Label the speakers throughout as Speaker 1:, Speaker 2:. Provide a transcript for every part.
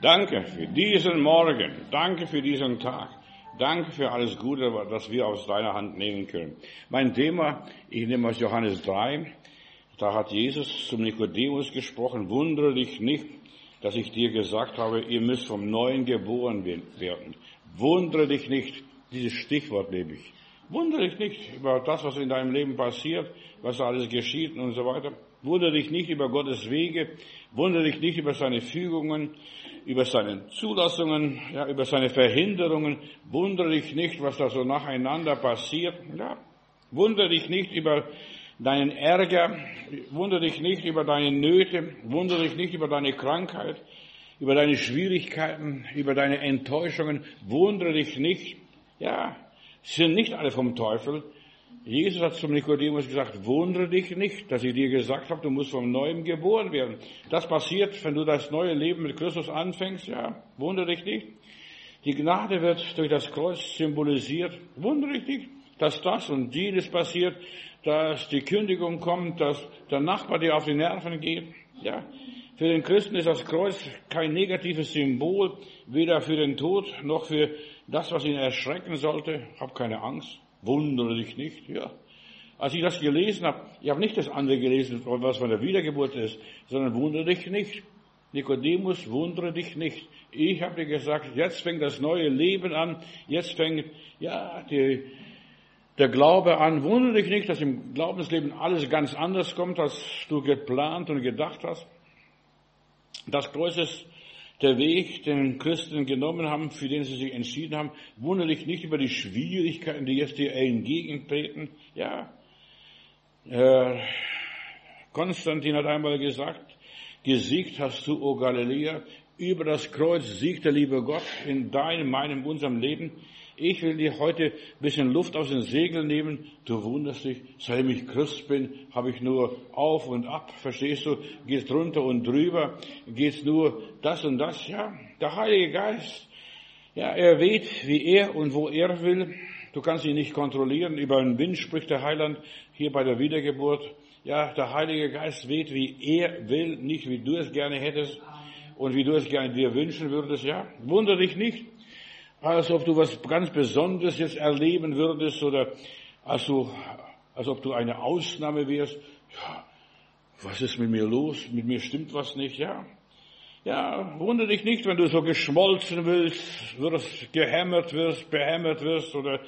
Speaker 1: Danke für diesen Morgen. Danke für diesen Tag. Danke für alles Gute, das wir aus deiner Hand nehmen können. Mein Thema, ich nehme aus Johannes 3. Da hat Jesus zum Nikodemus gesprochen, wundere dich nicht, dass ich dir gesagt habe, ihr müsst vom Neuen geboren werden. Wundere dich nicht, dieses Stichwort nehme ich. Wundere dich nicht über das, was in deinem Leben passiert, was alles geschieht und so weiter. Wundere dich nicht über Gottes Wege. Wundere dich nicht über seine Fügungen, über seine Zulassungen, ja, über seine Verhinderungen. Wundere dich nicht, was da so nacheinander passiert. Ja. Wundere dich nicht über deinen Ärger. Wundere dich nicht über deine Nöte. Wundere dich nicht über deine Krankheit, über deine Schwierigkeiten, über deine Enttäuschungen. Wundere dich nicht. Ja, sind nicht alle vom Teufel. Jesus hat zum Nikodemus gesagt, wundere dich nicht, dass ich dir gesagt habe, du musst vom Neuem geboren werden. Das passiert, wenn du das neue Leben mit Christus anfängst, ja, wundere dich nicht. Die Gnade wird durch das Kreuz symbolisiert. Wundere dich nicht, dass das und jenes passiert, dass die Kündigung kommt, dass der Nachbar dir auf die Nerven geht. Ja, für den Christen ist das Kreuz kein negatives Symbol, weder für den Tod noch für das, was ihn erschrecken sollte. Hab keine Angst. Wundere dich nicht, ja. Als ich das gelesen habe, ich habe nicht das andere gelesen, was von der Wiedergeburt ist, sondern wundere dich nicht. Nikodemus, wundere dich nicht. Ich habe dir gesagt, jetzt fängt das neue Leben an, jetzt fängt, ja, die, der Glaube an. Wundere dich nicht, dass im Glaubensleben alles ganz anders kommt, als du geplant und gedacht hast. Das Kreuz ist der Weg, den Christen genommen haben, für den sie sich entschieden haben. Wundere dich nicht über die Schwierigkeiten, die jetzt dir entgegentreten. Ja, äh, Konstantin hat einmal gesagt, gesiegt hast du, o Galiläa, über das Kreuz siegt der liebe Gott in deinem, meinem, unserem Leben. Ich will dir heute ein bisschen Luft aus den Segeln nehmen. Du wunderst dich, seitdem ich Christ bin, habe ich nur auf und ab, verstehst du? Geht's drunter und drüber, geht's nur das und das, ja? Der Heilige Geist, ja, er weht, wie er und wo er will. Du kannst ihn nicht kontrollieren. Über den Wind spricht der Heiland hier bei der Wiedergeburt. Ja, der Heilige Geist weht, wie er will, nicht wie du es gerne hättest und wie du es gerne dir wünschen würdest, ja? Wunder dich nicht als ob du was ganz Besonderes jetzt erleben würdest oder als, du, als ob du eine Ausnahme wärst. Ja, was ist mit mir los? Mit mir stimmt was nicht, ja? Ja, wundere dich nicht, wenn du so geschmolzen willst, wirst, gehämmert wirst, behämmert wirst oder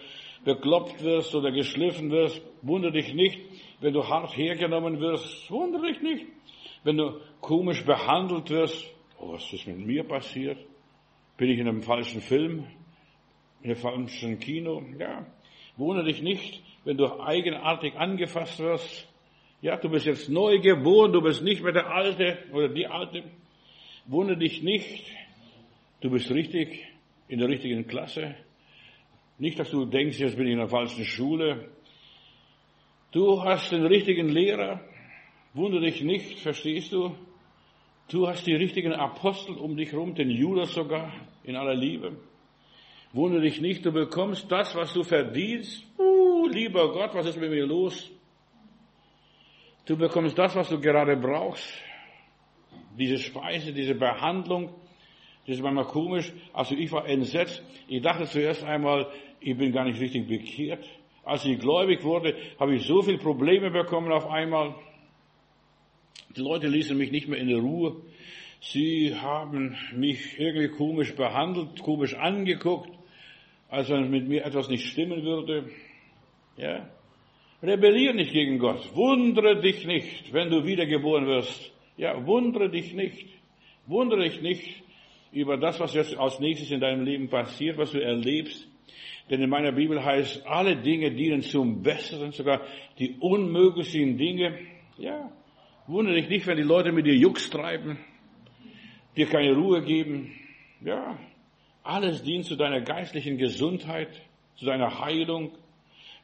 Speaker 1: bekloppt wirst oder geschliffen wirst. Wundere dich nicht, wenn du hart hergenommen wirst. Wundere dich nicht, wenn du komisch behandelt wirst. Oh, was ist mit mir passiert? Bin ich in einem falschen Film? In einem falschen Kino. Ja, wundere dich nicht, wenn du eigenartig angefasst wirst. Ja, du bist jetzt neu geboren, du bist nicht mehr der Alte oder die Alte. Wundere dich nicht, du bist richtig in der richtigen Klasse. Nicht, dass du denkst, jetzt bin ich in der falschen Schule. Du hast den richtigen Lehrer. Wundere dich nicht, verstehst du? Du hast die richtigen Apostel um dich herum, den Judas sogar, in aller Liebe. Wundere dich nicht, du bekommst das, was du verdienst. Uh, lieber Gott, was ist mit mir los? Du bekommst das, was du gerade brauchst. Diese Speise, diese Behandlung, das ist manchmal komisch. Also ich war entsetzt. Ich dachte zuerst einmal, ich bin gar nicht richtig bekehrt. Als ich gläubig wurde, habe ich so viele Probleme bekommen auf einmal. Die Leute ließen mich nicht mehr in der Ruhe. Sie haben mich irgendwie komisch behandelt, komisch angeguckt als wenn mit mir etwas nicht stimmen würde. Ja? Rebellier nicht gegen Gott. Wundere dich nicht, wenn du wiedergeboren wirst. Ja, wundere dich nicht. Wundere dich nicht über das, was jetzt als nächstes in deinem Leben passiert, was du erlebst. Denn in meiner Bibel heißt, alle Dinge dienen zum Besseren, sogar die unmöglichen Dinge. Ja, wundere dich nicht, wenn die Leute mit dir Jux treiben, dir keine Ruhe geben. Ja, alles dient zu deiner geistlichen Gesundheit, zu deiner Heilung,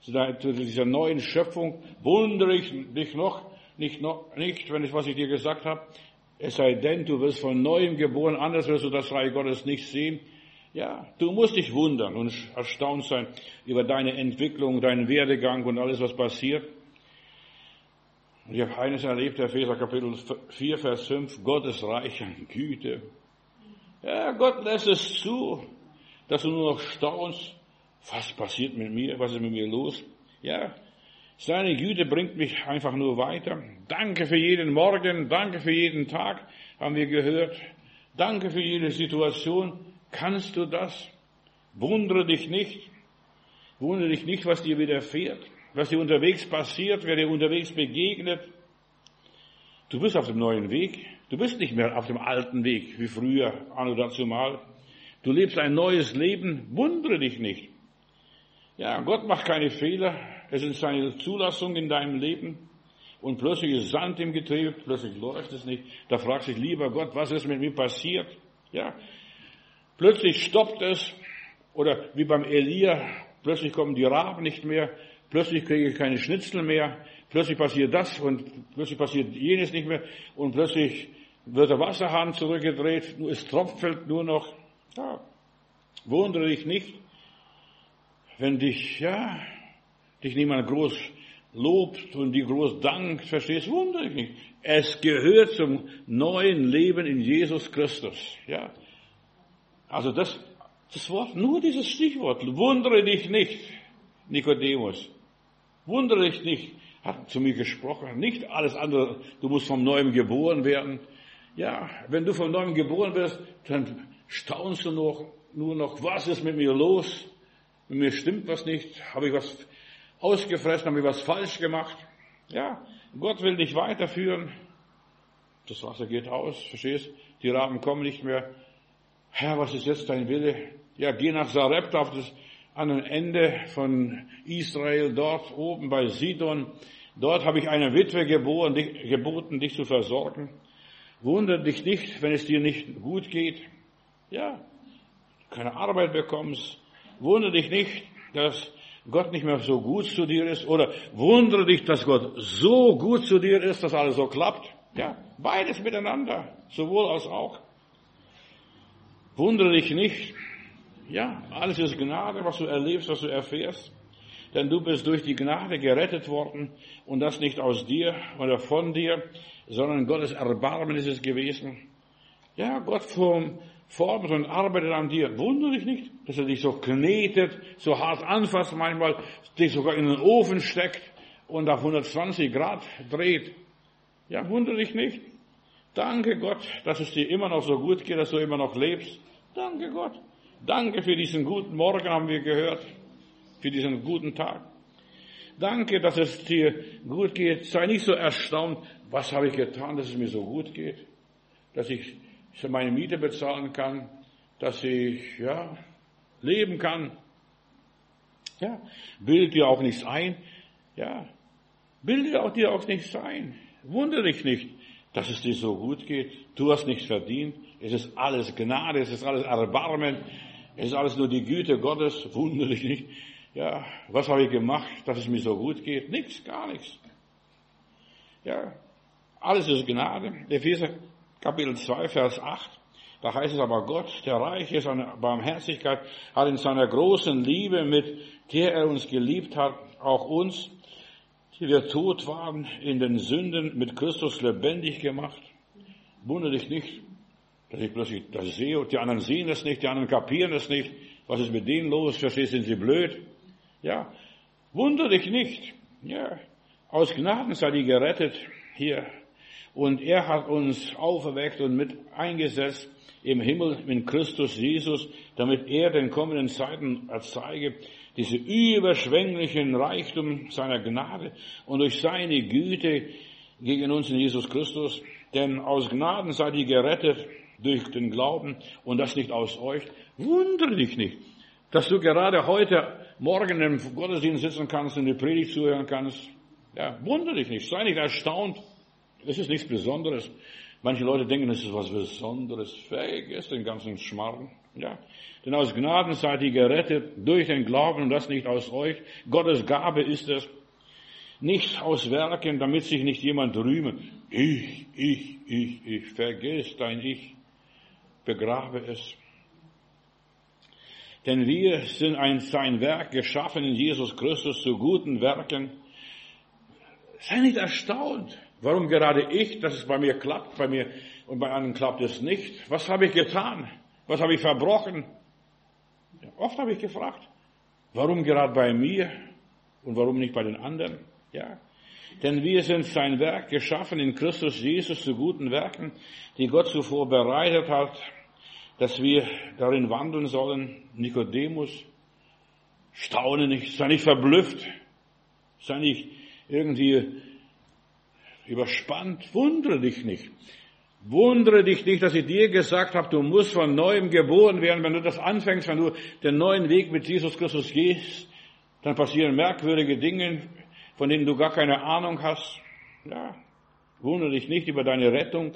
Speaker 1: zu, deiner, zu dieser neuen Schöpfung. Wundere ich dich noch nicht, noch nicht, wenn ich, was ich dir gesagt habe. Es sei denn, du wirst von neuem geboren, anders wirst du das Reich Gottes nicht sehen. Ja, du musst dich wundern und erstaunt sein über deine Entwicklung, deinen Werdegang und alles, was passiert. Ich habe eines erlebt, Epheser Kapitel 4, Vers 5, Gottes Reich an Güte, Ja, Gott lässt es zu, dass du nur noch staunst. Was passiert mit mir? Was ist mit mir los? Ja, seine Güte bringt mich einfach nur weiter. Danke für jeden Morgen, danke für jeden Tag, haben wir gehört. Danke für jede Situation. Kannst du das? Wundere dich nicht. Wundere dich nicht, was dir widerfährt, was dir unterwegs passiert, wer dir unterwegs begegnet. Du bist auf dem neuen Weg. Du bist nicht mehr auf dem alten Weg wie früher, anno dazu mal. Du lebst ein neues Leben. Wundere dich nicht. Ja, Gott macht keine Fehler. Es ist seine Zulassung in deinem Leben. Und plötzlich ist Sand im Getriebe, plötzlich läuft es nicht. Da fragst du dich, lieber Gott, was ist mit mir passiert? Ja. Plötzlich stoppt es. Oder wie beim Elia, plötzlich kommen die Raben nicht mehr. Plötzlich kriege ich keine Schnitzel mehr. Plötzlich passiert das und plötzlich passiert jenes nicht mehr. Und plötzlich wird der Wasserhahn zurückgedreht. Es tropft nur noch. Ja. Wundere dich nicht, wenn dich, ja, dich niemand groß lobt und die groß dankt, verstehst, wundere dich nicht. Es gehört zum neuen Leben in Jesus Christus, ja. Also das, das Wort, nur dieses Stichwort, wundere dich nicht, Nikodemus. Wundere dich nicht, hat zu mir gesprochen. Nicht alles andere, du musst vom Neuem geboren werden. Ja, wenn du vom Neuem geboren wirst, dann staunst du noch, nur noch, was ist mit mir los? Mit mir stimmt was nicht, habe ich was ausgefressen, habe ich was falsch gemacht. Ja, Gott will dich weiterführen. Das Wasser geht aus, verstehst? Die Raben kommen nicht mehr. Herr, was ist jetzt dein Wille? Ja, geh nach Sarepta auf das anderen Ende von Israel, dort oben bei Sidon. Dort habe ich eine Witwe geboren, dich, geboten, dich zu versorgen. Wundere dich nicht, wenn es dir nicht gut geht. Ja, keine Arbeit bekommst. Wundere dich nicht, dass Gott nicht mehr so gut zu dir ist oder wundere dich, dass Gott so gut zu dir ist, dass alles so klappt. Ja, beides miteinander, sowohl als auch. Wundere dich nicht. Ja, alles ist Gnade, was du erlebst, was du erfährst. Denn du bist durch die Gnade gerettet worden und das nicht aus dir oder von dir, sondern Gottes Erbarmen ist es gewesen. Ja, Gott formt und arbeitet an dir. Wundere dich nicht, dass er dich so knetet, so hart anfasst manchmal, dich sogar in den Ofen steckt und auf 120 Grad dreht. Ja, wundere dich nicht. Danke Gott, dass es dir immer noch so gut geht, dass du immer noch lebst. Danke Gott. Danke für diesen guten Morgen, haben wir gehört. Für diesen guten Tag. Danke, dass es dir gut geht. Sei nicht so erstaunt, was habe ich getan, dass es mir so gut geht. Dass ich meine Miete bezahlen kann, dass ich, ja, leben kann. Ja, bildet dir auch nichts ein. Ja, bildet auch dir auch nichts ein. Wundere dich nicht, dass es dir so gut geht. Du hast nichts verdient. Es ist alles Gnade, es ist alles Erbarmen. Es ist alles nur die Güte Gottes. Wundere dich nicht. Ja, was habe ich gemacht, dass es mir so gut geht? Nichts, gar nichts. Ja, alles ist Gnade. Epheser Kapitel 2, Vers 8. Da heißt es aber, Gott, der reich ist an Barmherzigkeit, hat in seiner großen Liebe, mit der er uns geliebt hat, auch uns, die wir tot waren, in den Sünden mit Christus lebendig gemacht. Wundere dich nicht, dass ich plötzlich das sehe und die anderen sehen es nicht, die anderen kapieren es nicht. Was ist mit denen los? Verstehst, sind sie blöd? Ja. Wundere dich nicht. Ja. Aus Gnaden sei die gerettet. Hier und er hat uns auferweckt und mit eingesetzt im Himmel in Christus Jesus, damit er den kommenden Zeiten erzeige, diese überschwänglichen Reichtum seiner Gnade und durch seine Güte gegen uns in Jesus Christus. Denn aus Gnaden seid ihr gerettet durch den Glauben und das nicht aus euch. Wundere dich nicht, dass du gerade heute Morgen im Gottesdienst sitzen kannst und die Predigt zuhören kannst. Ja, wundere dich nicht, sei nicht erstaunt, das ist nichts Besonderes. Manche Leute denken, das ist was Besonderes. Vergesst den ganzen Schmarrn. Ja. Denn aus Gnaden seid ihr gerettet durch den Glauben und das nicht aus euch. Gottes Gabe ist es. Nicht aus Werken, damit sich nicht jemand rühme. Ich, ich, ich, ich. Vergiss dein Ich. Begrabe es. Denn wir sind ein, sein Werk geschaffen in Jesus Christus zu guten Werken. Sei nicht erstaunt. Warum gerade ich, dass es bei mir klappt, bei mir und bei anderen klappt es nicht? Was habe ich getan? Was habe ich verbrochen? Oft habe ich gefragt, warum gerade bei mir und warum nicht bei den anderen? Ja. Denn wir sind sein Werk geschaffen in Christus Jesus zu guten Werken, die Gott zuvor bereitet hat, dass wir darin wandeln sollen. Nikodemus, staune nicht, sei nicht verblüfft, sei nicht irgendwie überspannt, wundere dich nicht. Wundere dich nicht, dass ich dir gesagt habe, du musst von neuem geboren werden. Wenn du das anfängst, wenn du den neuen Weg mit Jesus Christus gehst, dann passieren merkwürdige Dinge, von denen du gar keine Ahnung hast. Ja, wundere dich nicht über deine Rettung.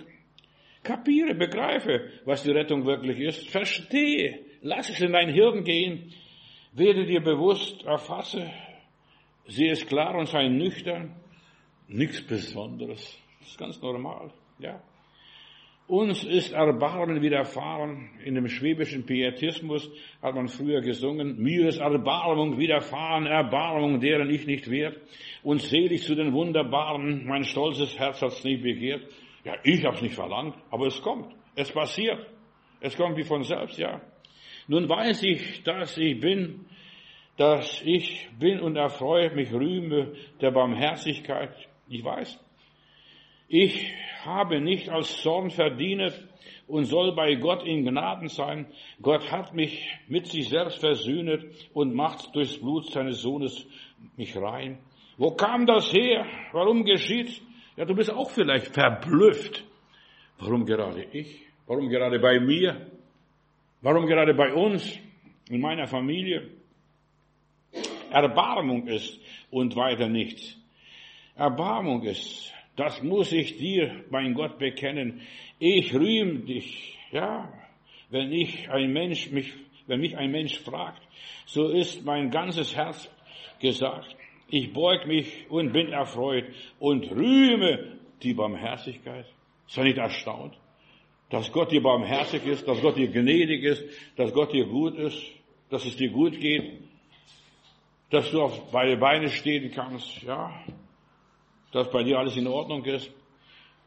Speaker 1: Kapiere, begreife, was die Rettung wirklich ist. Verstehe, lass es in dein Hirn gehen. Werde dir bewusst, erfasse, sehe es klar und sei nüchtern. Nichts Besonderes. Das ist ganz normal. Ja. Uns ist Erbarmen widerfahren. In dem schwäbischen Pietismus hat man früher gesungen, mir ist Erbarmung widerfahren, Erbarmung, deren ich nicht wert. Und selig zu den Wunderbaren, mein stolzes Herz hat's nicht begehrt. Ja, ich hab's nicht verlangt, aber es kommt. Es passiert. Es kommt wie von selbst, ja. Nun weiß ich, dass ich bin, dass ich bin und erfreue mich, rühme der Barmherzigkeit. Ich weiß. Ich habe nicht als Zorn verdient und soll bei Gott in Gnaden sein. Gott hat mich mit sich selbst versöhnet und macht durchs Blut seines Sohnes mich rein. Wo kam das her? Warum geschieht? Ja, du bist auch vielleicht verblüfft. Warum gerade ich? Warum gerade bei mir? Warum gerade bei uns? In meiner Familie? Erbarmung ist und weiter nichts. Erbarmung ist das muss ich dir, mein Gott, bekennen. Ich rühme dich, ja. Wenn ich ein Mensch mich, wenn mich ein Mensch fragt, so ist mein ganzes Herz gesagt. Ich beug mich und bin erfreut und rühme die Barmherzigkeit. Sei nicht erstaunt, dass Gott dir barmherzig ist, dass Gott dir gnädig ist, dass Gott dir gut ist, dass es dir gut geht, dass du auf beide Beine stehen kannst, ja dass bei dir alles in Ordnung ist.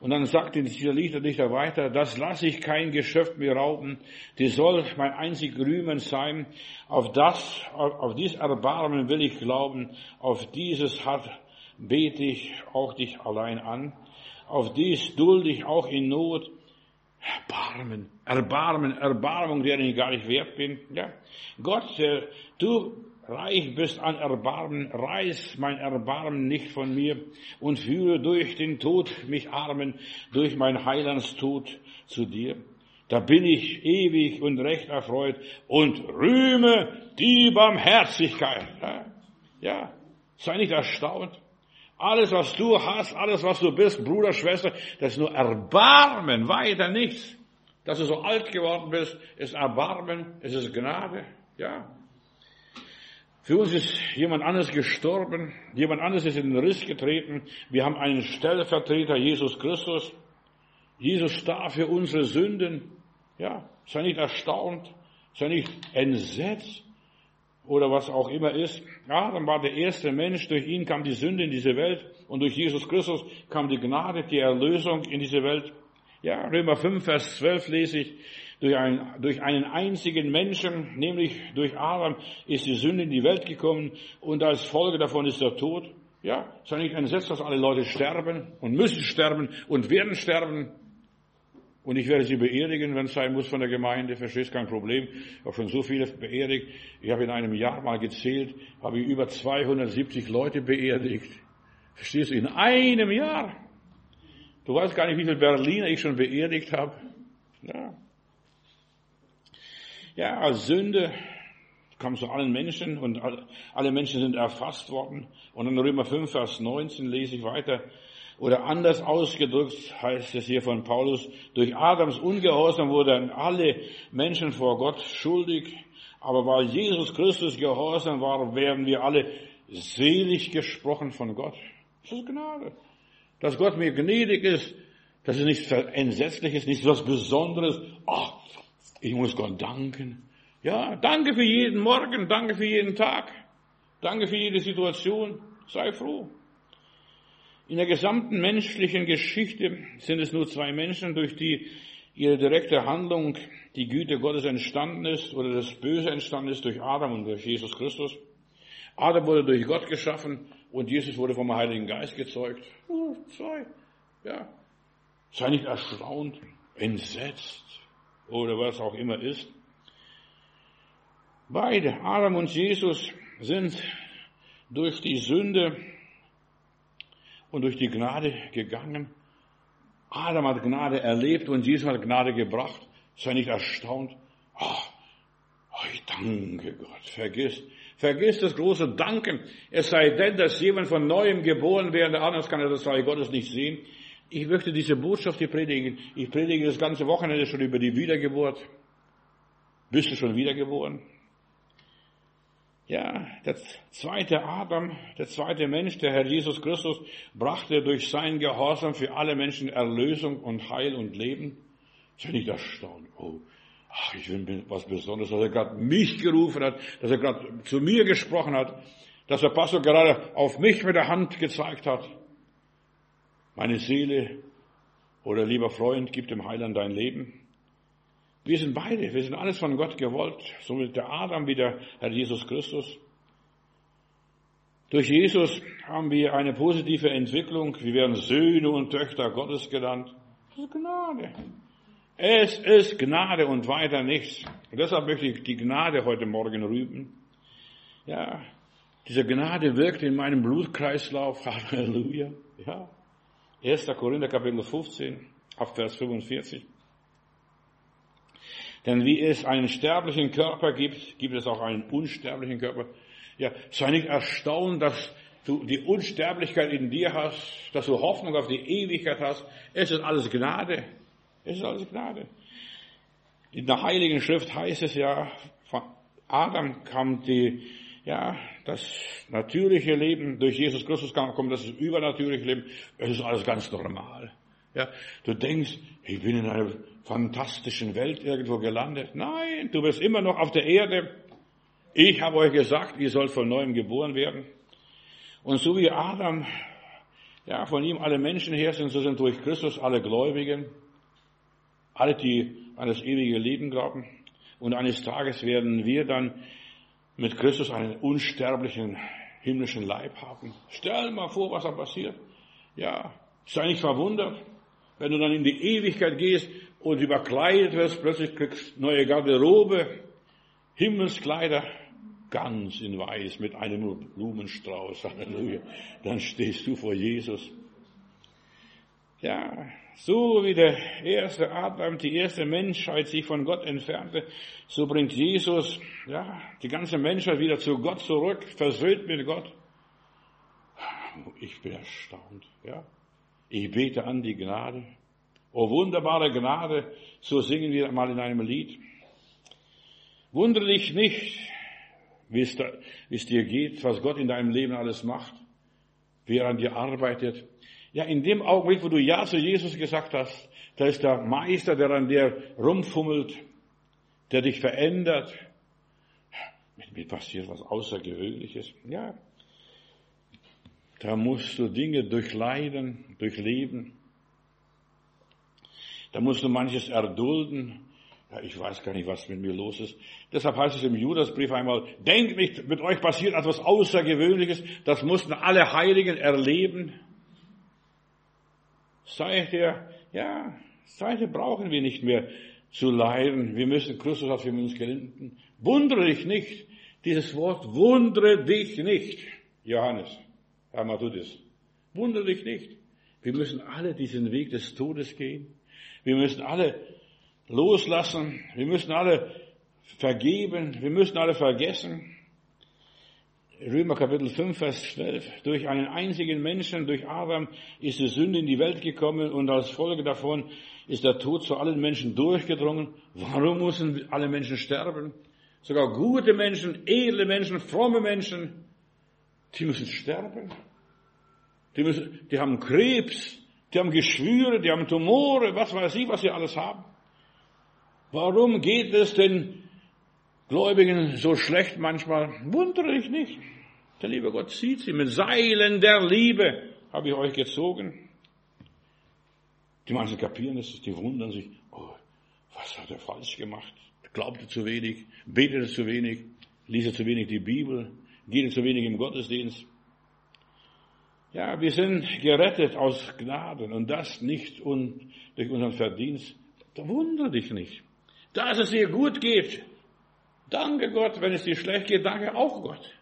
Speaker 1: Und dann sagt dieser Liederdichter weiter, das lasse ich kein Geschäft mehr rauben, die soll mein einzig Rühmen sein. Auf das, auf, auf dies Erbarmen will ich glauben, auf dieses hat bete ich auch dich allein an, auf dies dulde ich auch in Not. Erbarmen, Erbarmen, Erbarmung, deren ich gar nicht wert bin. Ja. Gott, äh, du reich bist an Erbarmen, reiß mein Erbarmen nicht von mir und führe durch den Tod mich Armen, durch mein Heilandstod zu dir. Da bin ich ewig und recht erfreut und rühme die Barmherzigkeit. Ja, sei nicht erstaunt. Alles, was du hast, alles, was du bist, Bruder, Schwester, das ist nur Erbarmen, weiter nichts. Dass du so alt geworden bist, ist Erbarmen, es ist Gnade, ja. Für uns ist jemand anderes gestorben, jemand anderes ist in den Riss getreten. Wir haben einen Stellvertreter, Jesus Christus. Jesus starb für unsere Sünden. Ja, sei nicht erstaunt, sei nicht entsetzt oder was auch immer ist. Adam war der erste Mensch, durch ihn kam die Sünde in diese Welt und durch Jesus Christus kam die Gnade, die Erlösung in diese Welt. Ja, Römer 5, Vers 12 lese ich, durch, ein, durch einen einzigen Menschen, nämlich durch Adam, ist die Sünde in die Welt gekommen und als Folge davon ist der Tod. Ja, sei nicht entsetzt, dass alle Leute sterben und müssen sterben und werden sterben. Und ich werde sie beerdigen, wenn es sein muss von der Gemeinde. Verstehst kein Problem. Ich habe schon so viele beerdigt. Ich habe in einem Jahr mal gezählt, habe ich über 270 Leute beerdigt. Verstehst du? In einem Jahr. Du weißt gar nicht, wie viele Berliner ich schon beerdigt habe. Ja. Ja, Sünde kam zu allen Menschen und alle Menschen sind erfasst worden. Und in Römer 5, Vers 19 lese ich weiter. Oder anders ausgedrückt heißt es hier von Paulus, durch Adams Ungehorsam wurden alle Menschen vor Gott schuldig. Aber weil Jesus Christus gehorsam war, werden wir alle selig gesprochen von Gott. Das ist Gnade. Dass Gott mir gnädig ist, das ist nichts Entsetzliches, nichts was Besonderes. Ach, ich muss Gott danken. Ja, danke für jeden Morgen, danke für jeden Tag, danke für jede Situation. Sei froh. In der gesamten menschlichen Geschichte sind es nur zwei Menschen, durch die ihre direkte Handlung die Güte Gottes entstanden ist oder das Böse entstanden ist durch Adam und durch Jesus Christus. Adam wurde durch Gott geschaffen und Jesus wurde vom Heiligen Geist gezeugt. Uh, zwei. Ja. Sei nicht erstaunt, entsetzt oder was auch immer ist. Beide, Adam und Jesus, sind durch die Sünde und durch die Gnade gegangen. Adam hat Gnade erlebt und Jesus hat Gnade gebracht. Sei nicht erstaunt. Oh, ich danke Gott. Vergiss, vergiss das große Danken. Es sei denn, dass jemand von neuem geboren werde, anders kann er das Reich Gottes nicht sehen. Ich möchte diese Botschaft hier predigen. Ich predige das ganze Wochenende schon über die Wiedergeburt. Bist du schon wiedergeboren? Ja, der zweite Adam, der zweite Mensch, der Herr Jesus Christus, brachte durch seinen Gehorsam für alle Menschen Erlösung und Heil und Leben. Ich bin nicht erstaunt. Oh, ach, ich bin was Besonderes, dass er gerade mich gerufen hat, dass er gerade zu mir gesprochen hat, dass der Pastor gerade auf mich mit der Hand gezeigt hat. Meine Seele oder lieber Freund, gib dem Heiland dein Leben. Wir sind beide, wir sind alles von Gott gewollt, so wie der Adam wie der Herr Jesus Christus. Durch Jesus haben wir eine positive Entwicklung. Wir werden Söhne und Töchter Gottes genannt. Das ist Gnade. Es ist Gnade und weiter nichts. Und deshalb möchte ich die Gnade heute Morgen rüben. Ja, diese Gnade wirkt in meinem Blutkreislauf. Halleluja. Ja. 1. Korinther Kapitel 15, ab Vers 45. Denn wie es einen sterblichen Körper gibt, gibt es auch einen unsterblichen Körper. Ja, sei nicht erstaunt, dass du die Unsterblichkeit in dir hast, dass du Hoffnung auf die Ewigkeit hast. Es ist alles Gnade. Es ist alles Gnade. In der Heiligen Schrift heißt es ja, von Adam kam die, ja, das natürliche Leben, durch Jesus Christus kam, kommt das übernatürliche Leben. Es ist alles ganz normal. Ja, du denkst, ich bin in einer fantastischen Welt irgendwo gelandet. Nein, du bist immer noch auf der Erde. Ich habe euch gesagt, ihr sollt von neuem geboren werden. Und so wie Adam, ja, von ihm alle Menschen her sind, so sind durch Christus alle Gläubigen, alle, die an das ewige Leben glauben. Und eines Tages werden wir dann mit Christus einen unsterblichen himmlischen Leib haben. Stell mal vor, was da passiert. Ja, sei nicht verwundert. Wenn du dann in die Ewigkeit gehst und überkleidet wirst, plötzlich kriegst neue Garderobe, Himmelskleider, ganz in weiß mit einem Blumenstrauß, Halleluja. Dann stehst du vor Jesus. Ja, so wie der erste Adam, die erste Menschheit sich von Gott entfernte, so bringt Jesus, ja, die ganze Menschheit wieder zu Gott zurück, versöhnt mit Gott. Ich bin erstaunt, ja. Ich bete an die Gnade. Oh, wunderbare Gnade, so singen wir mal in einem Lied. Wundere dich nicht, wie es, dir geht, was Gott in deinem Leben alles macht, wie er an dir arbeitet. Ja, in dem Augenblick, wo du Ja zu Jesus gesagt hast, da ist der Meister, der an dir rumfummelt, der dich verändert. Mit mir passiert was Außergewöhnliches. Ja, da musst du Dinge durchleiden, durchleben. Da musst du manches erdulden. Ja, ich weiß gar nicht, was mit mir los ist. Deshalb heißt es im Judasbrief einmal, denkt nicht, mit euch passiert etwas Außergewöhnliches. Das mussten alle Heiligen erleben. Seither, ja, seither brauchen wir nicht mehr zu leiden. Wir müssen, Christus hat für uns gelitten. Wundere dich nicht. Dieses Wort, wundere dich nicht. Johannes. Herr Matudis, wundere dich nicht. Wir müssen alle diesen Weg des Todes gehen. Wir müssen alle loslassen. Wir müssen alle vergeben. Wir müssen alle vergessen. Römer Kapitel 5, Vers 12. Durch einen einzigen Menschen, durch Adam, ist die Sünde in die Welt gekommen und als Folge davon ist der Tod zu allen Menschen durchgedrungen. Warum müssen alle Menschen sterben? Sogar gute Menschen, edle Menschen, fromme Menschen, die müssen sterben. Die, müssen, die haben Krebs, die haben Geschwüre, die haben Tumore, was weiß ich, was sie alles haben. Warum geht es den Gläubigen so schlecht manchmal? Wundere dich nicht. Der liebe Gott sieht sie. Mit Seilen der Liebe habe ich euch gezogen. Die manchen kapieren es, die wundern sich. Oh, Was hat er falsch gemacht? Glaubte zu wenig, betete zu wenig, ließ zu wenig die Bibel, geht zu wenig im Gottesdienst. Ja, wir sind gerettet aus Gnaden und das nicht durch unseren Verdienst. Da wundere dich nicht. Dass es dir gut geht, danke Gott. Wenn es dir schlecht geht, danke auch Gott.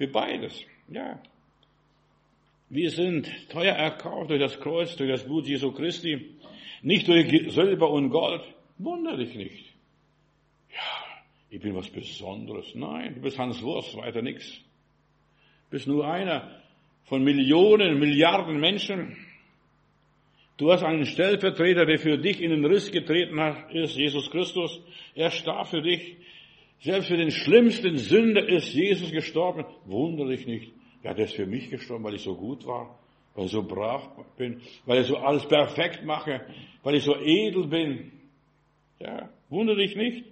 Speaker 1: Für beides. Ja. Wir sind teuer erkauft durch das Kreuz, durch das Blut Jesu Christi. Nicht durch Silber und Gold. Wundere dich nicht. Ja, ich bin was Besonderes. Nein, du bist Hans Wurst, weiter nichts. Du bist nur einer von Millionen, Milliarden Menschen. Du hast einen Stellvertreter, der für dich in den Riss getreten ist Jesus Christus. Er starb für dich. Selbst für den schlimmsten Sünder ist Jesus gestorben. Wunder dich nicht. Ja, der ist für mich gestorben, weil ich so gut war, weil ich so brav bin, weil ich so alles perfekt mache, weil ich so edel bin. Ja, wunder dich nicht.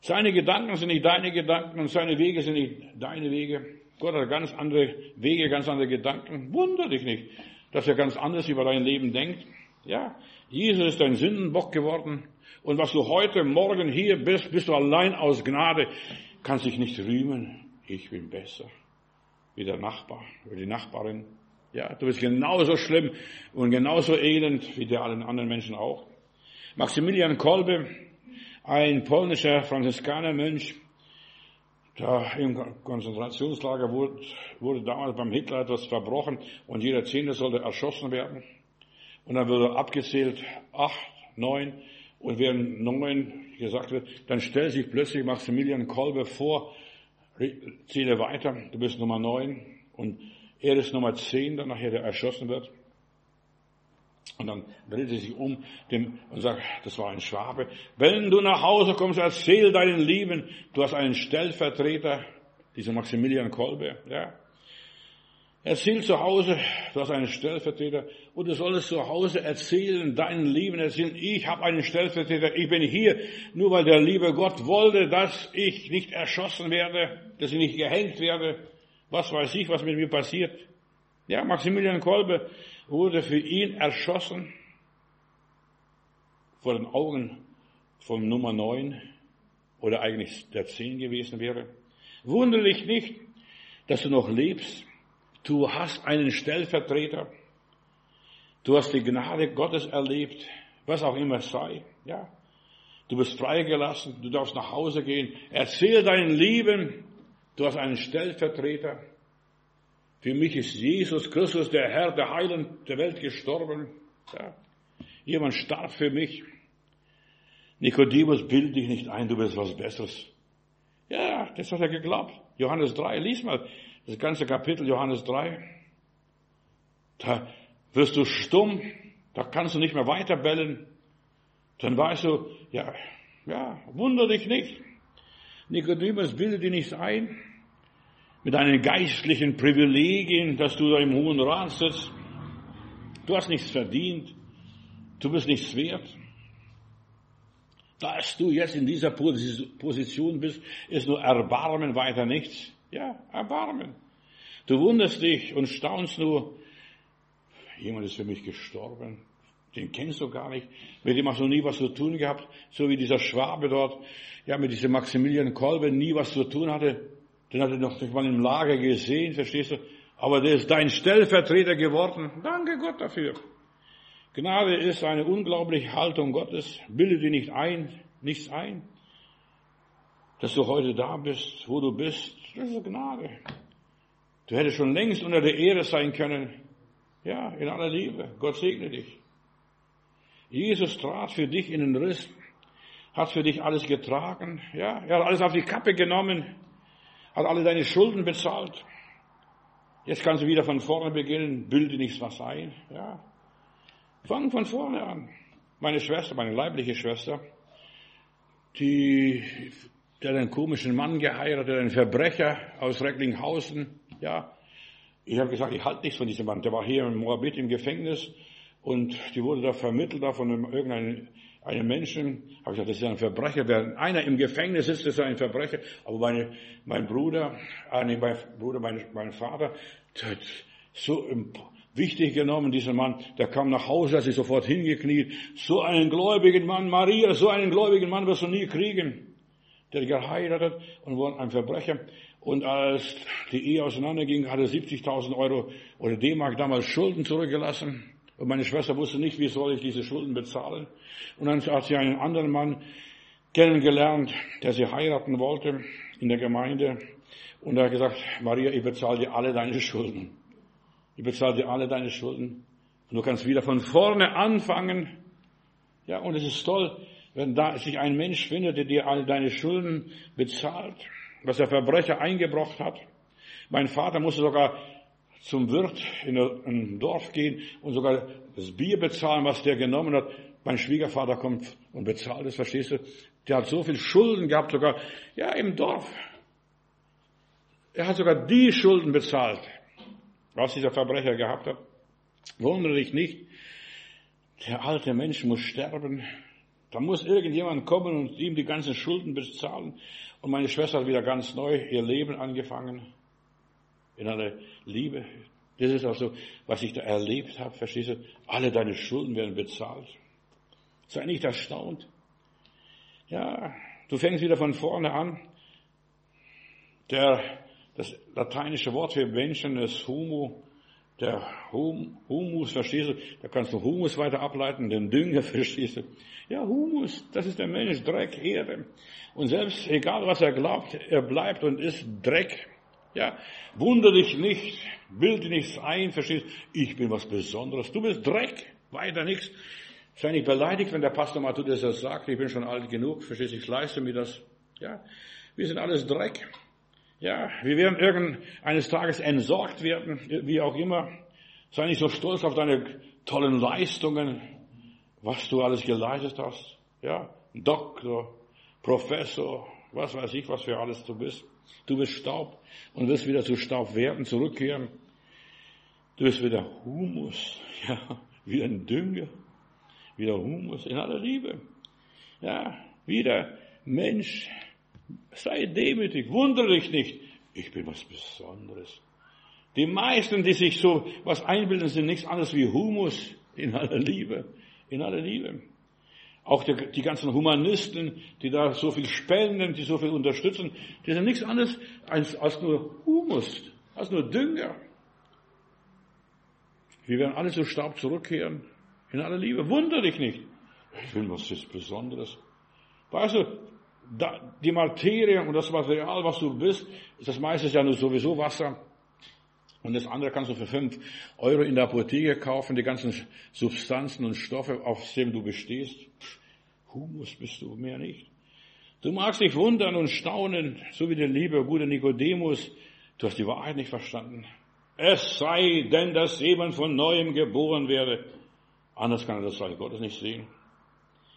Speaker 1: Seine Gedanken sind nicht deine Gedanken und seine Wege sind nicht deine Wege. Gott hat ganz andere Wege, ganz andere Gedanken. Wunder dich nicht, dass er ganz anders über dein Leben denkt. Ja, Jesus ist dein Sündenbock geworden. Und was du heute, morgen hier bist, bist du allein aus Gnade, kannst dich nicht rühmen. Ich bin besser. Wie der Nachbar, wie die Nachbarin. Ja, du bist genauso schlimm und genauso elend wie der allen anderen Menschen auch. Maximilian Kolbe, ein polnischer Franziskanermönch, da im Konzentrationslager wurde, wurde damals beim Hitler etwas verbrochen und jeder Zehnte sollte erschossen werden. Und dann wurde abgezählt, acht, neun, und während neun gesagt wird, dann stellt sich plötzlich Maximilian Kolbe vor, zähle weiter, du bist Nummer neun, und er ist Nummer zehn, dann nachher der erschossen wird. Und dann dreht sie sich um dem, und sagt, das war ein Schwabe. Wenn du nach Hause kommst, erzähl deinen Lieben, du hast einen Stellvertreter, dieser Maximilian Kolbe, ja. Erzähl zu Hause, du hast einen Stellvertreter, und du solltest zu Hause erzählen, deinen Lieben erzählen, ich habe einen Stellvertreter, ich bin hier, nur weil der liebe Gott wollte, dass ich nicht erschossen werde, dass ich nicht gehängt werde, was weiß ich, was mit mir passiert. Ja, Maximilian Kolbe wurde für ihn erschossen vor den Augen vom Nummer 9 oder eigentlich der 10 gewesen wäre. Wundere dich nicht, dass du noch lebst. Du hast einen Stellvertreter. Du hast die Gnade Gottes erlebt, was auch immer es sei. Ja. Du bist freigelassen, du darfst nach Hause gehen. Erzähl deinen Lieben, du hast einen Stellvertreter. Für mich ist Jesus Christus, der Herr, der Heiland der Welt gestorben. Ja. Jemand starb für mich. Nikodemus, bild dich nicht ein, du bist was Besseres. Ja, das hat er geglaubt. Johannes 3, lies mal das ganze Kapitel Johannes 3. Da wirst du stumm, da kannst du nicht mehr weiter bellen. Dann weißt du, ja, ja, wunder dich nicht. Nikodemus, bilde dich nicht ein mit deinen geistlichen Privilegien, dass du da im Hohen Rat sitzt. Du hast nichts verdient. Du bist nichts wert. Dass du jetzt in dieser Position bist, ist nur Erbarmen, weiter nichts. Ja, Erbarmen. Du wunderst dich und staunst nur, jemand ist für mich gestorben. Den kennst du gar nicht. Mit dem hast du nie was zu tun gehabt. So wie dieser Schwabe dort, ja, mit diesem Maximilian Kolbe nie was zu tun hatte. Den hat er noch nicht mal im Lager gesehen, verstehst du? Aber der ist dein Stellvertreter geworden. Danke Gott dafür. Gnade ist eine unglaubliche Haltung Gottes. Bilde dir nicht ein, nichts ein. Dass du heute da bist, wo du bist, das ist Gnade. Du hättest schon längst unter der Ehre sein können. Ja, in aller Liebe. Gott segne dich. Jesus trat für dich in den Riss, hat für dich alles getragen. Ja, er hat alles auf die Kappe genommen hat alle deine Schulden bezahlt. Jetzt kannst du wieder von vorne beginnen, bilde nichts was ein. Ja. Fang von vorne an. Meine Schwester, meine leibliche Schwester, die, der hat einen komischen Mann geheiratet, einen Verbrecher aus Recklinghausen. Ja. Ich habe gesagt, ich halte nichts von diesem Mann. Der war hier in Moabit im Gefängnis und die wurde da vermittelt da von irgendeinem einem Menschen, habe ich gesagt, das ist ein Verbrecher. Wer einer im Gefängnis ist, ist ein Verbrecher. Aber meine, mein Bruder, äh, nee, mein Bruder, mein, mein Vater, so wichtig genommen, dieser Mann. Der kam nach Hause, hat sich sofort hingekniet. So einen gläubigen Mann, Maria, so einen gläubigen Mann wirst du nie kriegen. Der geheiratet und wurde ein Verbrecher. Und als die Ehe auseinanderging, hatte 70.000 Euro oder D-Mark damals Schulden zurückgelassen. Und meine Schwester wusste nicht, wie soll ich diese Schulden bezahlen. Und dann hat sie einen anderen Mann kennengelernt, der sie heiraten wollte in der Gemeinde. Und er hat gesagt, Maria, ich bezahle dir alle deine Schulden. Ich bezahle dir alle deine Schulden. Und du kannst wieder von vorne anfangen. Ja, und es ist toll, wenn da sich ein Mensch findet, der dir alle deine Schulden bezahlt, was der Verbrecher eingebracht hat. Mein Vater musste sogar zum Wirt in ein Dorf gehen und sogar das Bier bezahlen, was der genommen hat. Mein Schwiegervater kommt und bezahlt es, verstehst du? Der hat so viel Schulden gehabt, sogar, ja, im Dorf. Er hat sogar die Schulden bezahlt, was dieser Verbrecher gehabt hat. Wundere dich nicht. Der alte Mensch muss sterben. Da muss irgendjemand kommen und ihm die ganzen Schulden bezahlen. Und meine Schwester hat wieder ganz neu ihr Leben angefangen. In einer Liebe. Das ist auch so, was ich da erlebt habe. Verstehst du? Alle deine Schulden werden bezahlt. Sei nicht erstaunt. Ja, du fängst wieder von vorne an. Der, das lateinische Wort für Menschen ist Humo. Der hum, Humus, verstehst du? Da kannst du Humus weiter ableiten, den Dünger, verstehst du? Ja, Humus, das ist der Mensch, Dreck, Erde. Und selbst, egal was er glaubt, er bleibt und ist Dreck. Ja, wunder dich nicht, bilde nichts ein, verstehst? Ich bin was Besonderes. Du bist Dreck, weiter nichts. Sei nicht beleidigt, wenn der Pastor Matthäus das sagt, ich bin schon alt genug, verstehst du, ich leiste mir das. Ja, wir sind alles Dreck. Ja, wir werden irgendeines Tages entsorgt werden, wie auch immer. Sei nicht so stolz auf deine tollen Leistungen, was du alles geleistet hast. Ja, Doktor, Professor, was weiß ich, was für alles du bist. Du bist Staub und wirst wieder zu Staub werden, zurückkehren. Du bist wieder Humus, ja, wie ein Dünger wieder Humus in aller Liebe. Ja, wieder Mensch, sei demütig, wundere dich nicht. Ich bin was Besonderes. Die meisten, die sich so was einbilden, sind nichts anderes wie Humus in aller Liebe, in aller Liebe. Auch die, die ganzen Humanisten, die da so viel spenden, die so viel unterstützen, die sind nichts anderes als, als nur Humus, als nur Dünger. Wir werden alle zu Staub zurückkehren. In aller Liebe. Wunder dich nicht. Ich will was Besonderes. Weißt du, die Materie und das Material, was du bist, ist das meiste ja nur sowieso Wasser. Und das andere kannst du für fünf Euro in der Apotheke kaufen, die ganzen Substanzen und Stoffe, aus denen du bestehst. Humus bist du, mehr nicht. Du magst dich wundern und staunen, so wie der liebe, gute Nikodemus. Du hast die Wahrheit nicht verstanden. Es sei denn, dass jemand von neuem geboren werde. Anders kann er das Reich Gottes nicht sehen.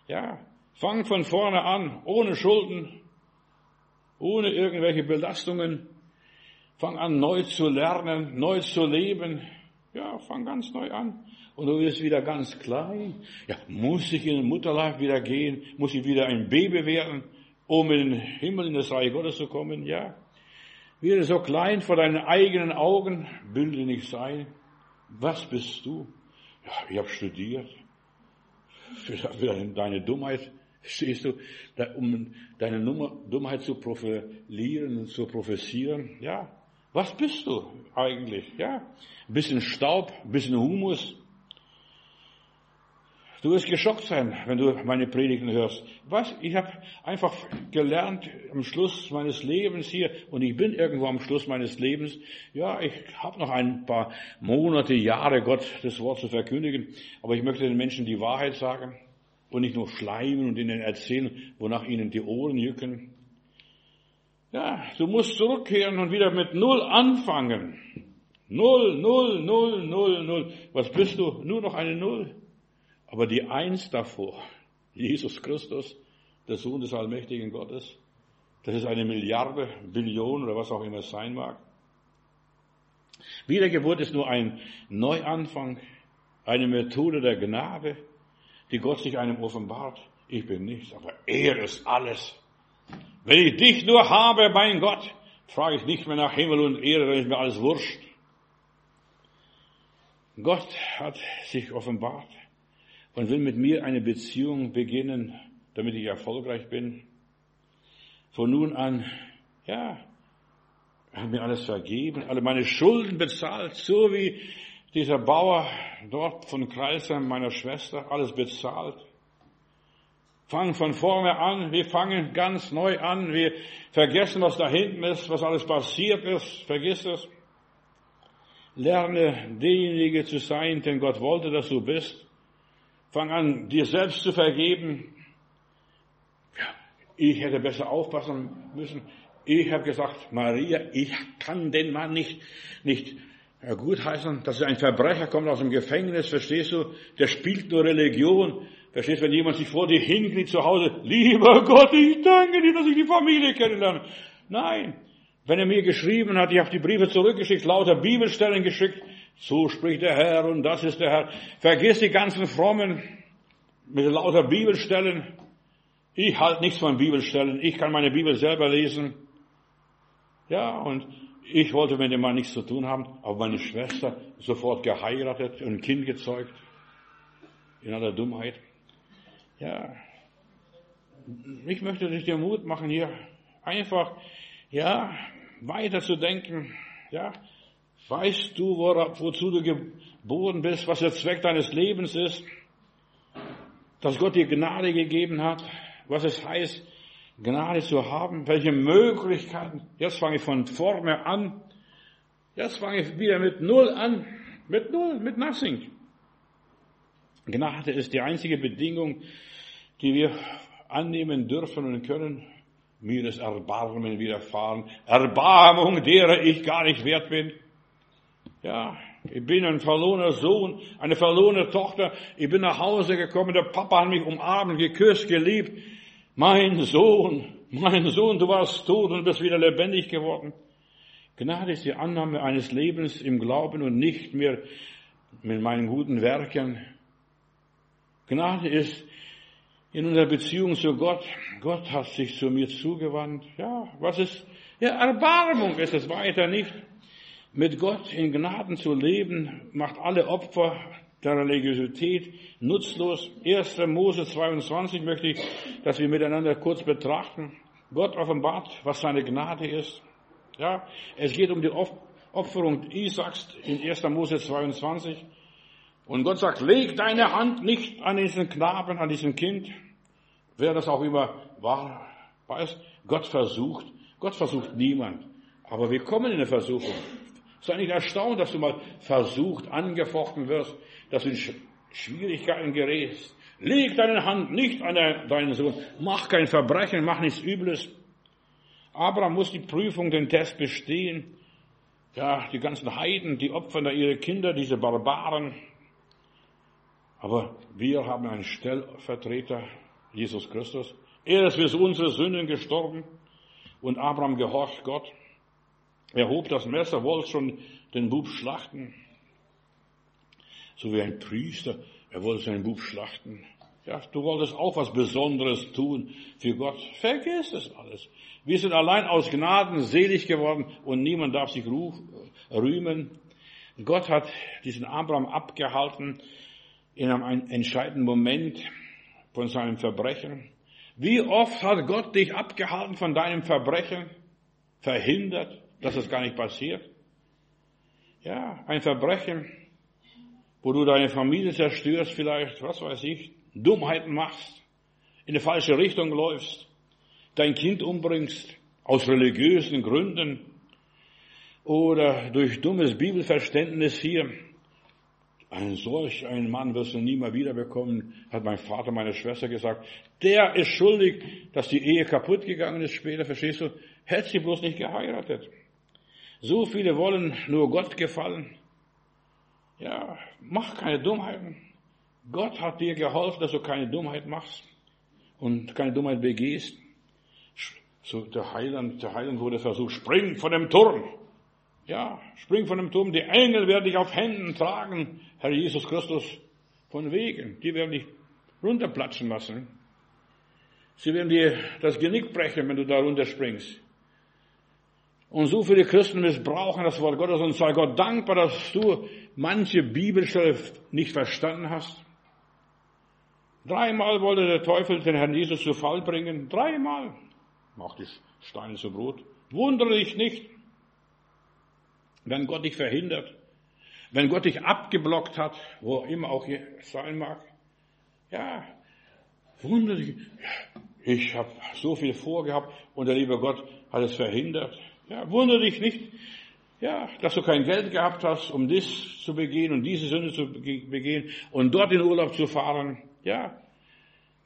Speaker 1: Ja, fang von vorne an, ohne Schulden, ohne irgendwelche Belastungen. Fang an, neu zu lernen, neu zu leben. Ja, fang ganz neu an. Und du wirst wieder ganz klein. Ja, muss ich in den Mutterleib wieder gehen? Muss ich wieder ein Baby werden, um in den Himmel, in das Reich Gottes zu kommen? Ja. Werde so klein vor deinen eigenen Augen, bilde nicht sein. Was bist du? Ja, ich habe studiert. Für, deine Dummheit, stehst du, um deine Dummheit zu profilieren und zu professieren. Ja, was bist du eigentlich? Ja, bisschen Staub, bisschen Humus, Du wirst geschockt sein, wenn du meine Predigten hörst. Was? Ich habe einfach gelernt am Schluss meines Lebens hier und ich bin irgendwo am Schluss meines Lebens. Ja, ich habe noch ein paar Monate, Jahre Gott das Wort zu verkündigen, aber ich möchte den Menschen die Wahrheit sagen und nicht nur schleimen und ihnen erzählen, wonach ihnen die Ohren jücken. Ja, du musst zurückkehren und wieder mit Null anfangen. Null, Null, Null, Null, Null. Was bist du? Nur noch eine Null. Aber die Eins davor, Jesus Christus, der Sohn des allmächtigen Gottes, das ist eine Milliarde, Billion oder was auch immer es sein mag. Wiedergeburt ist nur ein Neuanfang, eine Methode der Gnade, die Gott sich einem offenbart. Ich bin nichts, aber er ist alles. Wenn ich dich nur habe, mein Gott, frage ich nicht mehr nach Himmel und Erde, dann ist mir alles wurscht. Gott hat sich offenbart und will mit mir eine Beziehung beginnen, damit ich erfolgreich bin. Von nun an, ja, er hat mir alles vergeben, alle meine Schulden bezahlt, so wie dieser Bauer dort von Kreisheim, meiner Schwester, alles bezahlt. Fangen von vorne an, wir fangen ganz neu an, wir vergessen, was da hinten ist, was alles passiert ist, vergiss es. Lerne derjenige zu sein, denn Gott wollte, dass du bist. Fang an, dir selbst zu vergeben. Ich hätte besser aufpassen müssen. Ich habe gesagt, Maria, ich kann den Mann nicht, nicht gutheißen. Das ist ein Verbrecher, kommt aus dem Gefängnis, verstehst du? Der spielt nur Religion. Verstehst, du, wenn jemand sich vor dir hinkniet zu Hause, lieber Gott, ich danke dir, dass ich die Familie kennenlerne. Nein. Wenn er mir geschrieben hat, ich habe die Briefe zurückgeschickt, lauter Bibelstellen geschickt, so spricht der Herr und das ist der Herr. Vergiss die ganzen Frommen mit lauter Bibelstellen. Ich halte nichts von Bibelstellen. Ich kann meine Bibel selber lesen. Ja, und ich wollte mit dem Mann nichts zu tun haben, aber meine Schwester sofort geheiratet und ein Kind gezeugt. In aller Dummheit. Ja. Ich möchte dich dir Mut machen, hier einfach, ja, weiter zu denken. Ja. Weißt du, wozu du geboren bist, was der Zweck deines Lebens ist? Dass Gott dir Gnade gegeben hat, was es heißt, Gnade zu haben, welche Möglichkeiten. Jetzt fange ich von vorne an. Jetzt fange ich wieder mit Null an. Mit Null, mit Nothing. Gnade ist die einzige Bedingung, die wir annehmen dürfen und können. Mir ist Erbarmen widerfahren. Erbarmung, derer ich gar nicht wert bin. Ja, ich bin ein verlorener Sohn, eine verlorene Tochter. Ich bin nach Hause gekommen, der Papa hat mich umarmt, geküsst, geliebt. Mein Sohn, mein Sohn, du warst tot und bist wieder lebendig geworden. Gnade ist die Annahme eines Lebens im Glauben und nicht mehr mit meinen guten Werken. Gnade ist in unserer Beziehung zu Gott. Gott hat sich zu mir zugewandt. Ja, was ist, ja, Erbarmung ist es weiter nicht. Mit Gott in Gnaden zu leben, macht alle Opfer der Religiosität nutzlos. 1. Mose 22 möchte ich, dass wir miteinander kurz betrachten. Gott offenbart, was seine Gnade ist. Ja, es geht um die Opferung Isaaks in 1. Mose 22. Und Gott sagt, leg deine Hand nicht an diesen Knaben, an diesem Kind. Wer das auch immer war, weiß, Gott versucht. Gott versucht niemand. Aber wir kommen in eine Versuchung. Sei nicht erstaunt, dass du mal versucht, angefochten wirst dass du in Schwierigkeiten gerätst. Leg deine Hand nicht an deinen Sohn. Mach kein Verbrechen, mach nichts Übles. Abraham muss die Prüfung, den Test bestehen. Ja, die ganzen Heiden, die opfern da ihre Kinder, diese Barbaren. Aber wir haben einen Stellvertreter, Jesus Christus. Er ist für unsere Sünden gestorben und Abraham gehorcht Gott. Er hob das Messer, wollte schon den Bub schlachten so wie ein Priester, er wollte seinen Bub schlachten. Ja, du wolltest auch was Besonderes tun für Gott. Vergiss das alles. Wir sind allein aus Gnaden selig geworden und niemand darf sich rühmen. Gott hat diesen Abraham abgehalten in einem entscheidenden Moment von seinem Verbrechen. Wie oft hat Gott dich abgehalten von deinem Verbrechen, verhindert, dass es gar nicht passiert? Ja, ein Verbrechen, wo du deine Familie zerstörst vielleicht, was weiß ich, Dummheiten machst, in eine falsche Richtung läufst, dein Kind umbringst, aus religiösen Gründen oder durch dummes Bibelverständnis hier. Ein solch einen Mann wirst du nie mehr wiederbekommen, hat mein Vater, meine Schwester gesagt. Der ist schuldig, dass die Ehe kaputt gegangen ist später, verstehst du? Hätte sie bloß nicht geheiratet. So viele wollen nur Gott gefallen. Ja, mach keine Dummheiten. Gott hat dir geholfen, dass du keine Dummheit machst und keine Dummheit begehst. So der Heiland, der Heiland wurde versucht, spring von dem Turm. Ja, spring von dem Turm. Die Engel werden dich auf Händen tragen, Herr Jesus Christus, von Wegen. Die werden dich runterplatschen lassen. Sie werden dir das Genick brechen, wenn du da runterspringst. Und so viele Christen missbrauchen das Wort Gottes und sei Gott dankbar, dass du manche Bibelstelle nicht verstanden hast. Dreimal wollte der Teufel den Herrn Jesus zu Fall bringen. Dreimal. Macht die Steine zu Brot. Wundere dich nicht, wenn Gott dich verhindert, wenn Gott dich abgeblockt hat, wo immer auch sein mag. Ja, wundere dich. Ich habe so viel vorgehabt und der liebe Gott hat es verhindert. Ja, wundere dich nicht, ja, dass du kein Geld gehabt hast, um dies zu begehen und diese Sünde zu begehen und dort in Urlaub zu fahren. Ja,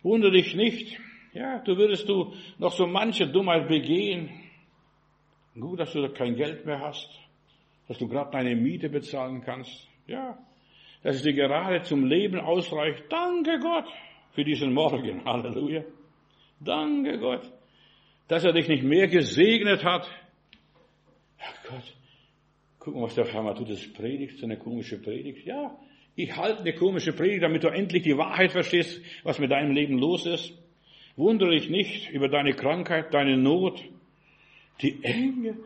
Speaker 1: wundere dich nicht. Ja, du würdest du noch so manche Dummheit begehen. Gut, dass du kein Geld mehr hast, dass du gerade deine Miete bezahlen kannst. Ja, dass es dir gerade zum Leben ausreicht. Danke Gott für diesen Morgen. Halleluja. Danke Gott, dass er dich nicht mehr gesegnet hat. Gott, guck mal, was der Herr tut. Das predigt, so eine komische Predigt. Ja, ich halte eine komische Predigt, damit du endlich die Wahrheit verstehst, was mit deinem Leben los ist. Wundere dich nicht über deine Krankheit, deine Not, die Enge.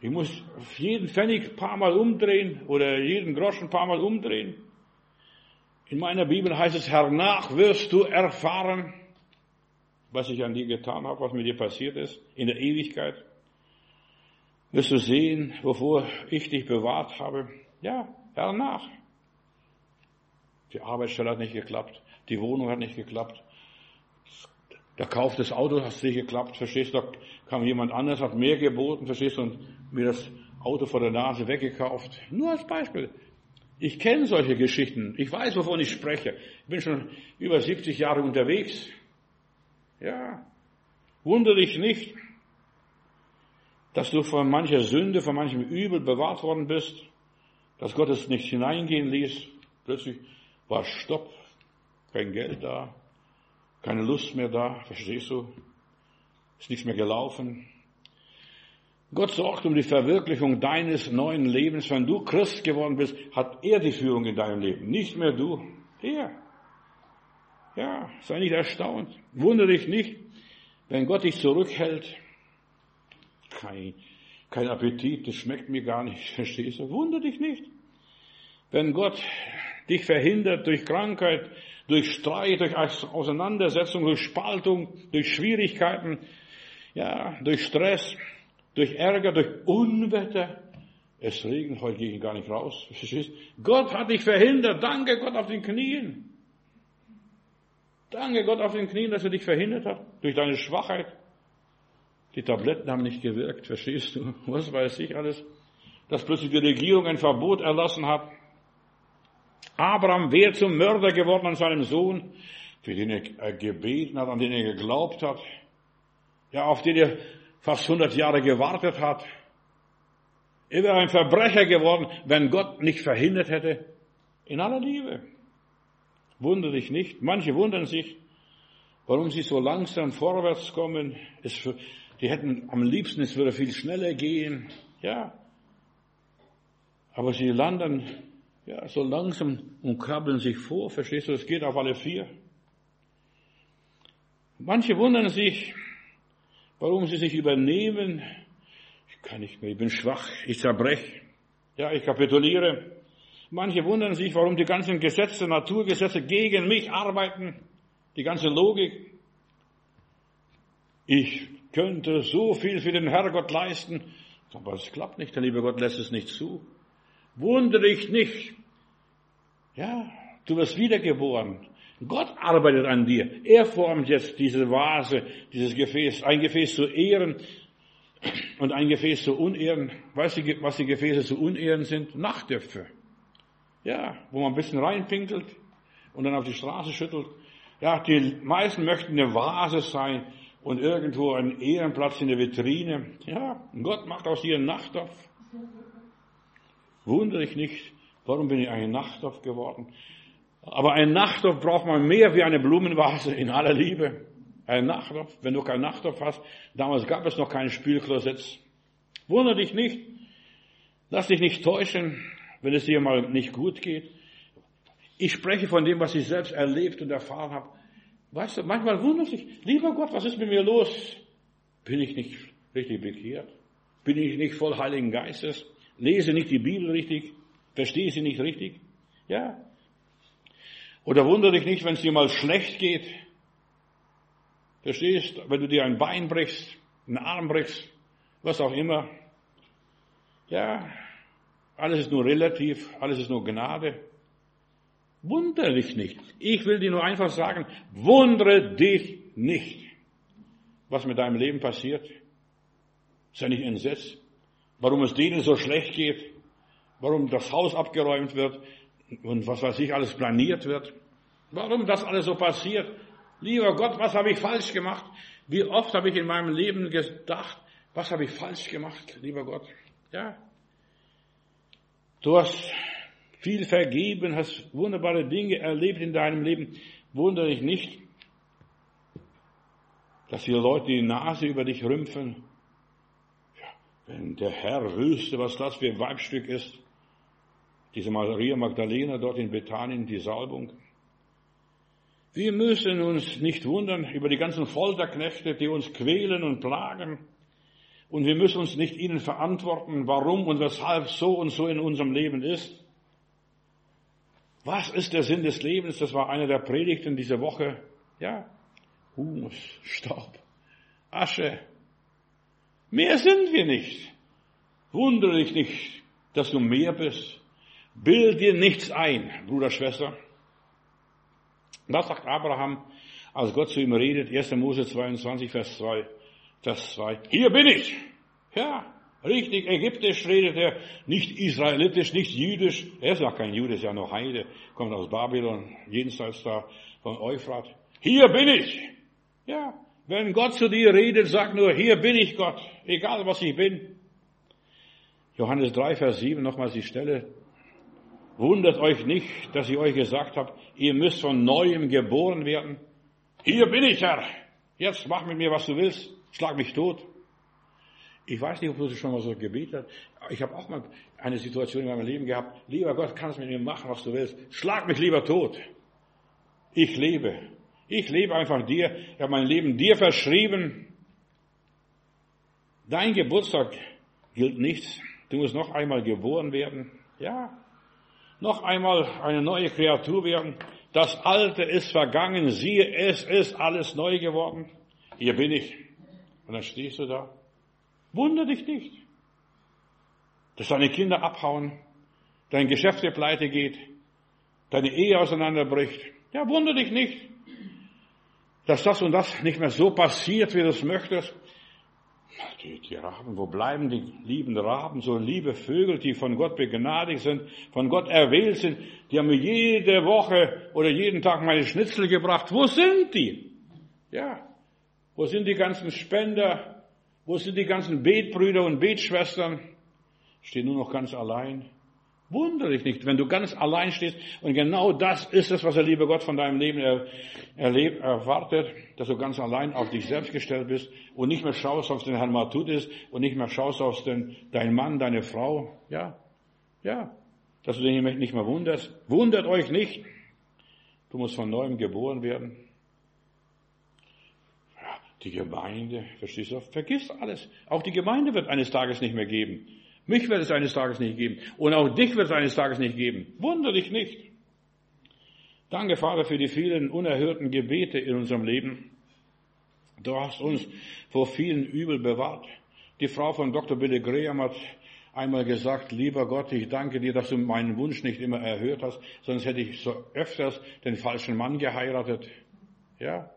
Speaker 1: Ich muss jeden Pfennig ein paar Mal umdrehen oder jeden Groschen ein paar Mal umdrehen. In meiner Bibel heißt es, hernach wirst du erfahren, was ich an dir getan habe, was mit dir passiert ist, in der Ewigkeit. Wirst du sehen, wovor ich dich bewahrt habe. Ja, hernach. Die Arbeitsstelle hat nicht geklappt. Die Wohnung hat nicht geklappt. Der Kauf des Autos hat nicht geklappt. Verstehst du? Da kam jemand anders, hat mehr geboten. Verstehst du? Und mir das Auto vor der Nase weggekauft. Nur als Beispiel. Ich kenne solche Geschichten. Ich weiß, wovon ich spreche. Ich bin schon über 70 Jahre unterwegs. Ja. Wunder dich nicht, dass du von mancher Sünde, von manchem Übel bewahrt worden bist, dass Gott es nicht hineingehen ließ. Plötzlich war Stopp, kein Geld da, keine Lust mehr da, verstehst du? Ist nichts mehr gelaufen. Gott sorgt um die Verwirklichung deines neuen Lebens. Wenn du Christ geworden bist, hat er die Führung in deinem Leben, nicht mehr du. Er. Ja, sei nicht erstaunt. Wundere dich nicht, wenn Gott dich zurückhält. Kein, kein Appetit, das schmeckt mir gar nicht, verstehst du? Wundere dich nicht. Wenn Gott dich verhindert durch Krankheit, durch Streit, durch Auseinandersetzung, durch Spaltung, durch Schwierigkeiten, ja, durch Stress, durch Ärger, durch Unwetter. Es regnet, heute gehe ich gar nicht raus. Gott hat dich verhindert. Danke Gott auf den Knien. Danke Gott auf den Knien, dass er dich verhindert hat. Durch deine Schwachheit. Die Tabletten haben nicht gewirkt, verstehst du? Was weiß ich alles? Dass plötzlich die Regierung ein Verbot erlassen hat. Abraham wäre zum Mörder geworden an seinem Sohn, für den er gebeten hat, an den er geglaubt hat, ja, auf den er fast 100 Jahre gewartet hat. Er wäre ein Verbrecher geworden, wenn Gott nicht verhindert hätte, in aller Liebe. Wundere dich nicht. Manche wundern sich, warum sie so langsam vorwärts kommen. Es, die hätten am liebsten, es würde viel schneller gehen. Ja. Aber sie landen ja, so langsam und krabbeln sich vor, verstehst du, es geht auf alle vier. Manche wundern sich, warum sie sich übernehmen. Ich kann nicht mehr, ich bin schwach, ich zerbrech. Ja, ich kapituliere. Manche wundern sich, warum die ganzen Gesetze, Naturgesetze gegen mich arbeiten, die ganze Logik. Ich könnte so viel für den Herrgott leisten, aber es klappt nicht, der liebe Gott lässt es nicht zu. Wundere dich nicht. Ja, du wirst wiedergeboren. Gott arbeitet an dir. Er formt jetzt diese Vase, dieses Gefäß, ein Gefäß zu Ehren und ein Gefäß zu Unehren. Weißt du, was die Gefäße zu Unehren sind? Nachtdöpfe. Ja, wo man ein bisschen reinpinkelt und dann auf die Straße schüttelt. Ja, die meisten möchten eine Vase sein und irgendwo einen Ehrenplatz in der Vitrine. Ja, Gott macht aus dir einen Nachttopf. Wundere dich nicht, warum bin ich ein Nachttopf geworden? Aber ein Nachttopf braucht man mehr wie eine Blumenvase in aller Liebe. Ein Nachttopf, wenn du keinen Nachttopf hast, damals gab es noch keinen Spielklosett. Wundere dich nicht, lass dich nicht täuschen, wenn es dir mal nicht gut geht. Ich spreche von dem, was ich selbst erlebt und erfahren habe. Weißt du, manchmal wundert sich, lieber Gott, was ist mit mir los? Bin ich nicht richtig bekehrt? Bin ich nicht voll Heiligen Geistes? Lese nicht die Bibel richtig? Verstehe sie nicht richtig? Ja. Oder wundere dich nicht, wenn es dir mal schlecht geht. Verstehst? Wenn du dir ein Bein brichst, einen Arm brichst, was auch immer. Ja. Alles ist nur relativ, alles ist nur Gnade. Wundere dich nicht. Ich will dir nur einfach sagen, wundere dich nicht, was mit deinem Leben passiert. Sei nicht entsetzt, warum es denen so schlecht geht, warum das Haus abgeräumt wird und was weiß ich alles planiert wird, warum das alles so passiert. Lieber Gott, was habe ich falsch gemacht? Wie oft habe ich in meinem Leben gedacht, was habe ich falsch gemacht, lieber Gott? Ja. Du hast viel vergeben, hast wunderbare Dinge erlebt in deinem Leben. Wundere dich nicht, dass hier Leute die Nase über dich rümpfen. Ja, wenn der Herr wüsste, was das für ein Weibstück ist. Diese Maria Magdalena dort in Bethanien, die Salbung. Wir müssen uns nicht wundern über die ganzen Folterknechte, die uns quälen und plagen. Und wir müssen uns nicht ihnen verantworten, warum und weshalb so und so in unserem Leben ist. Was ist der Sinn des Lebens? Das war einer der Predigten dieser Woche. Ja, Humus, Staub, Asche. Mehr sind wir nicht. Wundere dich nicht, dass du mehr bist. Bild dir nichts ein, Bruder, Schwester. Was sagt Abraham, als Gott zu ihm redet? 1. Mose 22, Vers 2. Vers 2. Hier bin ich. Ja, richtig ägyptisch redet er, nicht israelitisch, nicht jüdisch. Er ist noch kein Jude, ist ja noch Heide, kommt aus Babylon, jenseits da von Euphrat. Hier bin ich. Ja, wenn Gott zu dir redet, sag nur, hier bin ich Gott, egal was ich bin. Johannes 3, Vers 7, nochmals die Stelle. Wundert euch nicht, dass ich euch gesagt habe, ihr müsst von neuem geboren werden. Hier bin ich, Herr. Jetzt mach mit mir, was du willst. Schlag mich tot. Ich weiß nicht, ob du schon mal so gebetet hast. Ich habe auch mal eine Situation in meinem Leben gehabt. Lieber Gott, kannst mit mir machen, was du willst. Schlag mich lieber tot. Ich lebe. Ich lebe einfach dir. Ich habe mein Leben dir verschrieben. Dein Geburtstag gilt nichts. Du musst noch einmal geboren werden. Ja. Noch einmal eine neue Kreatur werden. Das Alte ist vergangen. Siehe, es ist alles neu geworden. Hier bin ich. Und dann stehst du da. Wunder dich nicht, dass deine Kinder abhauen, dein Geschäft dir pleite geht, deine Ehe auseinanderbricht. Ja, wunder dich nicht dass das und das nicht mehr so passiert, wie du es möchtest. Die, die Raben, wo bleiben die lieben Raben, so liebe Vögel, die von Gott begnadigt sind, von Gott erwählt sind, die haben mir jede Woche oder jeden Tag meine Schnitzel gebracht. Wo sind die? Ja. Wo sind die ganzen Spender? Wo sind die ganzen Betbrüder und Betschwestern? Stehen nur noch ganz allein. Wundere dich nicht, wenn du ganz allein stehst und genau das ist es, was der liebe Gott von deinem Leben er, erlebt, erwartet, dass du ganz allein auf dich selbst gestellt bist und nicht mehr schaust, auf den Herrn Matudis und nicht mehr schaust auf den, deinen Mann, deine Frau. Ja, ja, dass du dich nicht mehr wunderst. Wundert euch nicht. Du musst von neuem geboren werden. Die Gemeinde, verstehst du? Vergiss alles. Auch die Gemeinde wird eines Tages nicht mehr geben. Mich wird es eines Tages nicht geben. Und auch dich wird es eines Tages nicht geben. Wunder dich nicht. Danke, Vater, für die vielen unerhörten Gebete in unserem Leben. Du hast uns vor vielen Übel bewahrt. Die Frau von Dr. Billy Graham hat einmal gesagt, lieber Gott, ich danke dir, dass du meinen Wunsch nicht immer erhört hast, sonst hätte ich so öfters den falschen Mann geheiratet. Ja?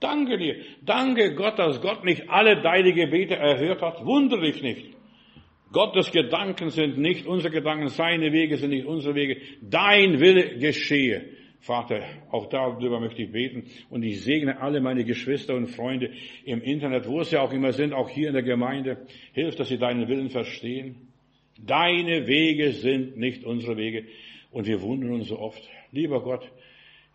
Speaker 1: Danke dir. Danke Gott, dass Gott nicht alle deine Gebete erhört hat. Wundere dich nicht. Gottes Gedanken sind nicht unsere Gedanken, seine Wege sind nicht unsere Wege. Dein Wille geschehe. Vater, auch darüber möchte ich beten und ich segne alle meine Geschwister und Freunde im Internet, wo sie auch immer sind, auch hier in der Gemeinde. Hilf, dass sie deinen Willen verstehen. Deine Wege sind nicht unsere Wege und wir wundern uns so oft. Lieber Gott,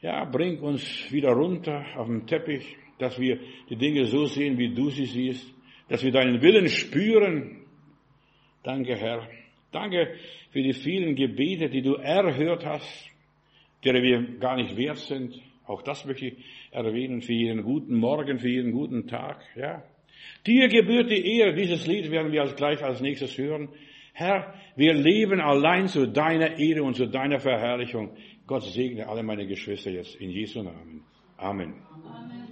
Speaker 1: ja, bring uns wieder runter auf den Teppich, dass wir die Dinge so sehen, wie du sie siehst, dass wir deinen Willen spüren. Danke, Herr. Danke für die vielen Gebete, die du erhört hast, deren wir gar nicht wert sind. Auch das möchte ich erwähnen, für jeden guten Morgen, für jeden guten Tag, ja. Dir gebührt die Ehre. Dieses Lied werden wir als gleich als nächstes hören. Herr, wir leben allein zu deiner Ehre und zu deiner Verherrlichung. Gott segne alle meine Geschwister jetzt in Jesu Namen. Amen. Amen.